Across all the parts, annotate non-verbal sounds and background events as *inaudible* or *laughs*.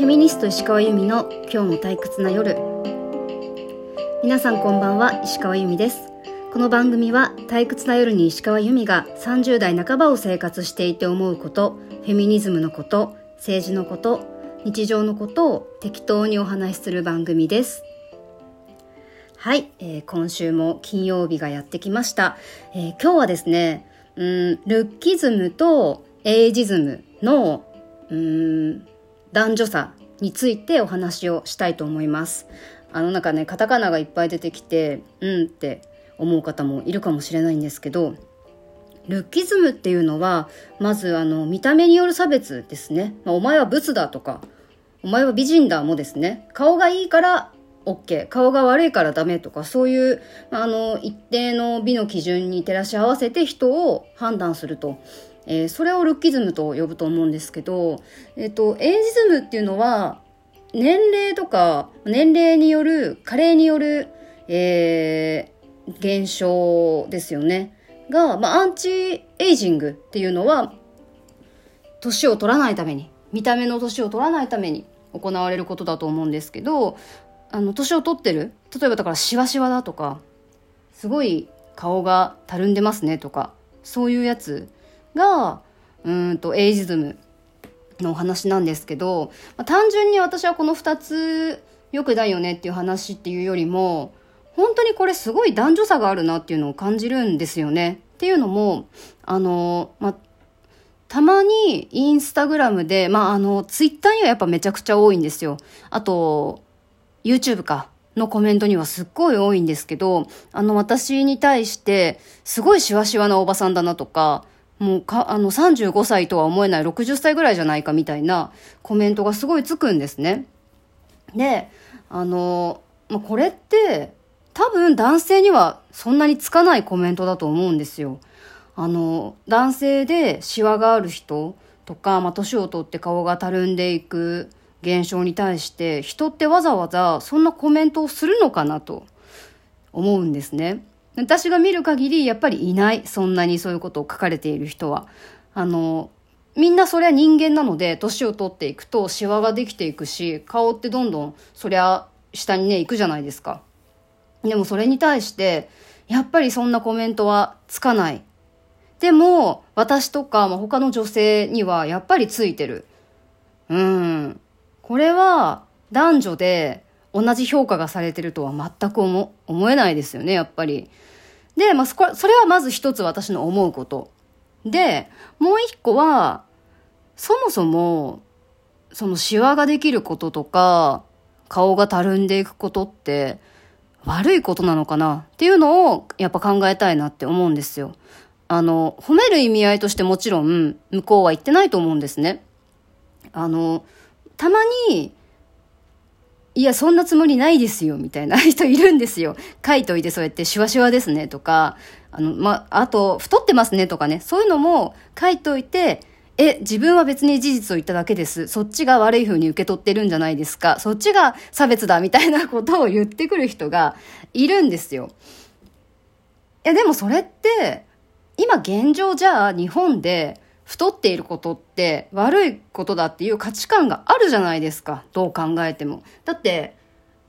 フェミニスト石川由美の今日も退屈な夜。皆さんこんばんは石川由美です。この番組は退屈な夜に石川由美が30代半ばを生活していて思うことフェミニズムのこと政治のこと日常のことを適当にお話しする番組です。はい、えー、今週も金曜日がやってきました、えー、今日はですねうんルッキズムとエイジズムのうん男女差についてお話をしたいと思います。あのなんかねカタカナがいっぱい出てきてうんって思う方もいるかもしれないんですけどルッキズムっていうのはまずあの見た目による差別ですね、まあ、お前はブスだとかお前は美人だもですね。顔がいいから OK 顔が悪いからダメとかそういうあの一定の美の基準に照らし合わせて人を判断すると。えー、それをルッキズムと呼ぶと思うんですけど、えっ、と、エイジズムっていうのは、年齢とか、年齢による、加齢による、えー、現象ですよね。が、まあ、アンチエイジングっていうのは、年を取らないために、見た目の年を取らないために行われることだと思うんですけど、あの、年を取ってる例えばだからシワシワだとか、すごい顔がたるんでますねとか、そういうやつがうんとエイジズムのお話なんですけど、まあ、単純に私はこの2つよくないよねっていう話っていうよりも本当にこれすごい男女差があるなっていうのを感じるんですよね。っていうのもあの、まあ、たまにインスタグラムで、まあ、あの、ツイッターにはやっぱめちゃくちゃ多いんですよ。あと、YouTube か。のコメントにはすっごい多いんですけど、あの、私に対して、すごいシワシワなおばさんだなとか、もうか、あの、35歳とは思えない60歳ぐらいじゃないかみたいなコメントがすごいつくんですね。で、あの、まあ、これって、多分男性にはそんなにつかないコメントだと思うんですよ。あの、男性でシワがある人とか、まあ、年を取って顔がたるんでいく現象に対して、人ってわざわざそんなコメントをするのかなと思うんですね。私が見る限りやっぱりいないそんなにそういうことを書かれている人は。あのみんなそりゃ人間なので年を取っていくとシワができていくし顔ってどんどんそりゃ下にね行くじゃないですか。でもそれに対してやっぱりそんなコメントはつかない。でも私とか、まあ、他の女性にはやっぱりついてる。うん。これは男女で同じ評価がされてるとは全く思思えないですよねやっぱりで、まあ、そこ、それはまず一つ私の思うこと。で、もう一個は、そもそも、そのシワができることとか、顔がたるんでいくことって、悪いことなのかな？っていうのを、やっぱ考えたいなって思うんですよ。あの、褒める意味合いとしてもちろん、向こうは言ってないと思うんですね。あの、たまに、いや、そんなつもりないですよ、みたいな *laughs* 人いるんですよ。書いといてそうやってシュワシュワですね、とか、あの、ま、あと、太ってますね、とかね、そういうのも書いといて、え、自分は別に事実を言っただけです。そっちが悪い風に受け取ってるんじゃないですか。そっちが差別だ、みたいなことを言ってくる人がいるんですよ。いや、でもそれって、今現状じゃあ日本で太っていることって悪いことだっていう価値観があるじゃないですか。どう考えても。だって、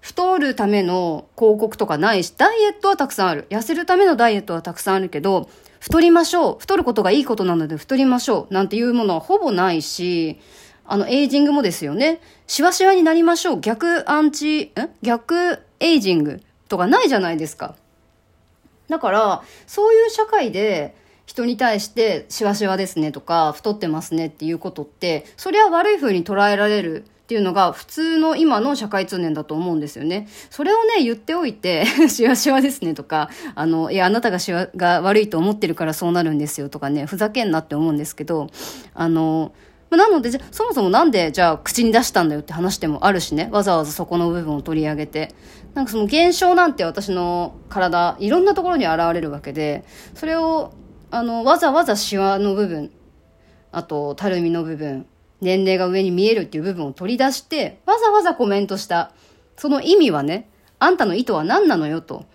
太るための広告とかないし、ダイエットはたくさんある。痩せるためのダイエットはたくさんあるけど、太りましょう。太ることがいいことなので太りましょう。なんていうものはほぼないし、あの、エイジングもですよね。シワシワになりましょう。逆アンチ、ん逆エイジングとかないじゃないですか。だから、そういう社会で、人に対してしわしわですねとか太ってますねっていうことってそれは悪い風に捉えられるっていうのが普通の今の社会通念だと思うんですよね。それをね、言っておいて、しわしわですねとか、あの、いや、あなたがしわが悪いと思ってるからそうなるんですよとかね、ふざけんなって思うんですけど、あの、なので、じゃそもそもなんで、じゃあ、口に出したんだよって話でもあるしね。わざわざそこの部分を取り上げて。なんかその現象なんて私の体、いろんなところに現れるわけで、それをあの、わざわざシワの部分、あと、たるみの部分、年齢が上に見えるっていう部分を取り出して、わざわざコメントした。その意味はね、あんたの意図は何なのよと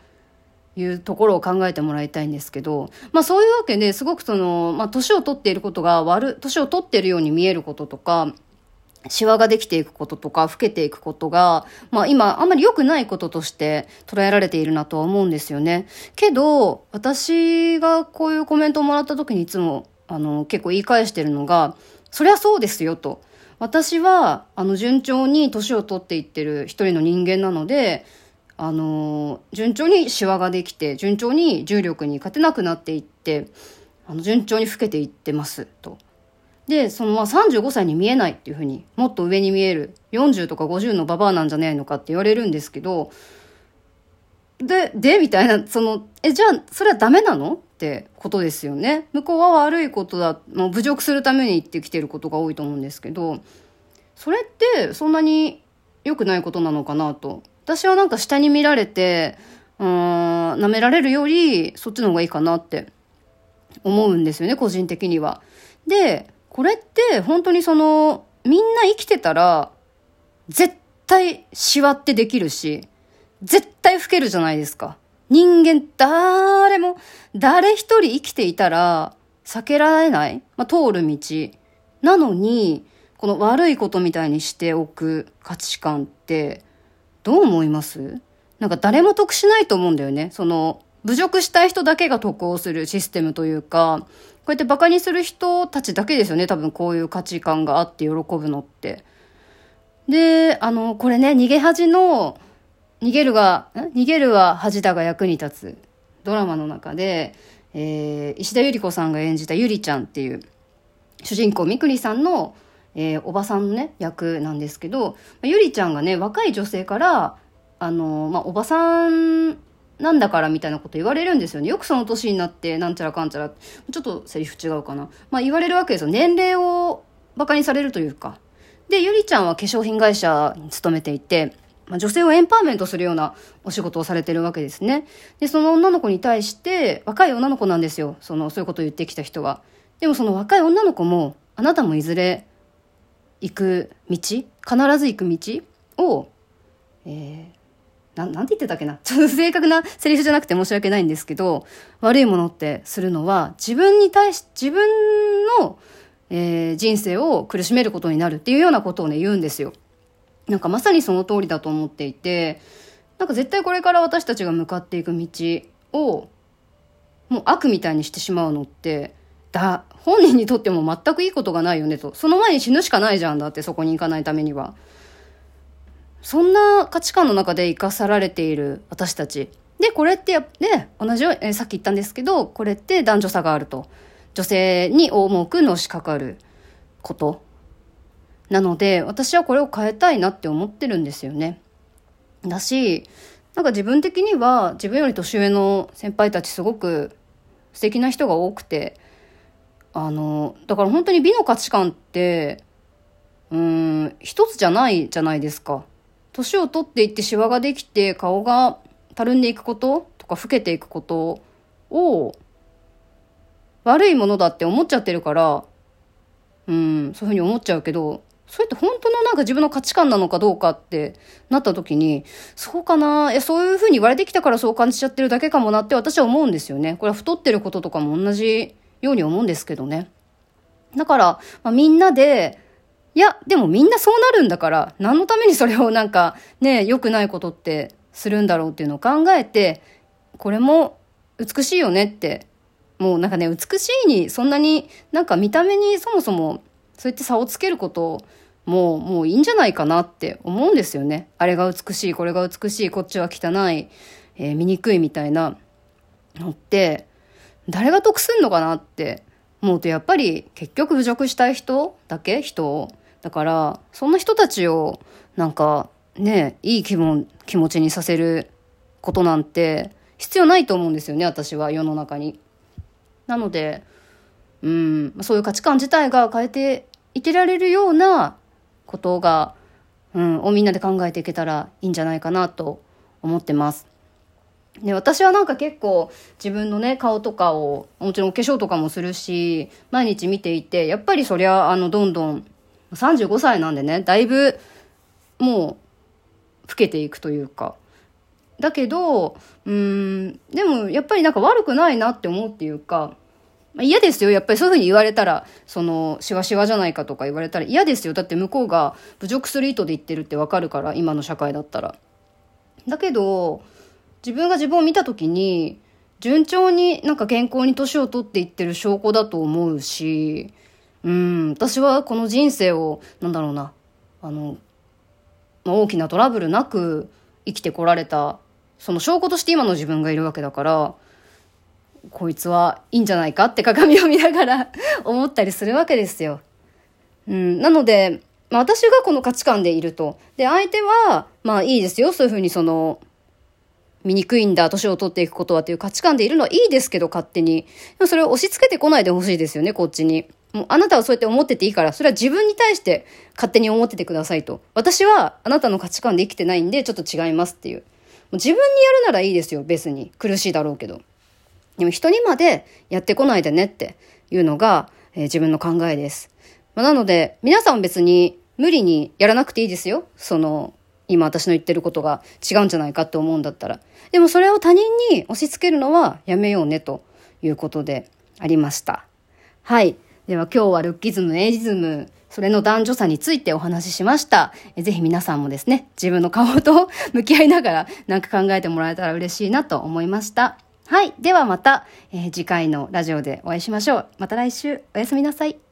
いうところを考えてもらいたいんですけど、まあそういうわけですごくその、まあ年を取っていることが悪、年を取っているように見えることとか、シワができていくこととか、老けていくことが、まあ今、あんまり良くないこととして捉えられているなとは思うんですよね。けど、私がこういうコメントをもらった時にいつも、あの、結構言い返してるのが、そりゃそうですよと。私は、あの、順調に年を取っていってる一人の人間なので、あの、順調にシワができて、順調に重力に勝てなくなっていって、あの、順調に老けていってます、と。で、そのまあ35歳に見えないっていうふうに、もっと上に見える、40とか50のババアなんじゃないのかって言われるんですけど、で、で、みたいな、その、え、じゃあ、それはダメなのってことですよね。向こうは悪いことだ、もう侮辱するために言ってきてることが多いと思うんですけど、それってそんなに良くないことなのかなと。私はなんか下に見られて、うん、舐められるより、そっちの方がいいかなって思うんですよね、個人的には。で、これって本当にその、みんな生きてたら、絶対シワってできるし、絶対老けるじゃないですか。人間誰も、誰一人生きていたら、避けられない、まあ、通る道。なのに、この悪いことみたいにしておく価値観って、どう思います？なんか誰も得しないと思うんだよね。その、侮辱したい人だけが得をするシステムというか、うやってバカにする人たちだけですよね。多分こういう価値観があって喜ぶのって。で、あの、これね、逃げ恥の、逃げるが、逃げるは恥だが役に立つドラマの中で、えー、石田ゆり子さんが演じたゆりちゃんっていう主人公みくりさんの、えー、おばさんのね役なんですけどゆりちゃんがね若い女性からあの、まあ、おばさんなんだからみたいなこと言われるんですよね。よくその年になって、なんちゃらかんちゃら、ちょっとセリフ違うかな。まあ言われるわけですよ。年齢を馬鹿にされるというか。で、ゆりちゃんは化粧品会社に勤めていて、まあ、女性をエンパワーメントするようなお仕事をされてるわけですね。で、その女の子に対して、若い女の子なんですよ。その、そういうことを言ってきた人は。でもその若い女の子も、あなたもいずれ行く道、必ず行く道を、えー、ななんて言ってたっけな？ちょっと正確なセリフじゃなくて申し訳ないんですけど、悪いものってするのは、自分に対し、自分の、えー、人生を苦しめることになるっていうようなことをね、言うんですよ。なんかまさにその通りだと思っていて、なんか絶対これから私たちが向かっていく道を、もう悪みたいにしてしまうのって、だ、本人にとっても全くいいことがないよねと。その前に死ぬしかないじゃんだってそこに行かないためには。そんな価値観の中で生かさられている私たち。で、これって、ね、同じように、えー、さっき言ったんですけど、これって男女差があると。女性に重くのしかかること。なので、私はこれを変えたいなって思ってるんですよね。だし、なんか自分的には自分より年上の先輩たちすごく素敵な人が多くて、あの、だから本当に美の価値観って、うん、一つじゃないじゃないですか。年を取っていってシワができて顔がたるんでいくこととか老けていくことを悪いものだって思っちゃってるから、うん、そういうふうに思っちゃうけど、それって本当のなんか自分の価値観なのかどうかってなった時に、そうかなえ、そういうふうに言われてきたからそう感じちゃってるだけかもなって私は思うんですよね。これは太ってることとかも同じように思うんですけどね。だから、まあ、みんなでいや、でもみんなそうなるんだから、何のためにそれをなんかね、良くないことってするんだろうっていうのを考えて、これも美しいよねって、もうなんかね、美しいに、そんなになんか見た目にそもそもそうやって差をつけることもう、もういいんじゃないかなって思うんですよね。あれが美しい、これが美しい、こっちは汚い、えー、醜いみたいなのって、誰が得すんのかなって思うと、やっぱり結局侮辱したい人だけ人をだから、そんな人たちを、なんか、ね、いい気分、気持ちにさせることなんて、必要ないと思うんですよね、私は、世の中に。なので、うん、そういう価値観自体が変えていけられるようなことが、うん、をみんなで考えていけたらいいんじゃないかなと思ってます。で、私はなんか結構自分のね、顔とかを、もちろんお化粧とかもするし、毎日見ていて、やっぱりそりゃ、あの、どんどん35歳なんでね、だいぶ、もう、老けていくというか。だけど、うん、でもやっぱりなんか悪くないなって思うっていうか、まあ、嫌ですよ。やっぱりそういうふうに言われたら、その、しわしわじゃないかとか言われたら嫌ですよ。だって向こうが侮辱する意図で言ってるってわかるから、今の社会だったら。だけど、自分が自分を見た時に、順調になんか健康に年を取っていってる証拠だと思うし、うん、私はこの人生を、なんだろうな、あの、まあ、大きなトラブルなく生きてこられた、その証拠として今の自分がいるわけだから、こいつはいいんじゃないかって鏡を見ながら *laughs* 思ったりするわけですよ。うん、なので、まあ、私がこの価値観でいると。で、相手は、まあいいですよ。そういうふうにその、醜いんだ、年を取っていくことはっていう価値観でいるのはいいですけど、勝手に。でもそれを押し付けてこないでほしいですよね、こっちに。もうあなたはそうやって思ってていいから、それは自分に対して勝手に思っててくださいと。私はあなたの価値観で生きてないんで、ちょっと違いますっていう。もう自分にやるならいいですよ、別に。苦しいだろうけど。でも人にまでやってこないでねっていうのが、えー、自分の考えです。まあ、なので、皆さん別に無理にやらなくていいですよ。その、今私の言ってることが違うんじゃないかって思うんだったら。でもそれを他人に押し付けるのはやめようねということでありました。はい。では今日はルッキズム、エイジズム、それの男女差についてお話ししました。ぜひ皆さんもですね、自分の顔と向き合いながらなんか考えてもらえたら嬉しいなと思いました。はい。ではまた、えー、次回のラジオでお会いしましょう。また来週、おやすみなさい。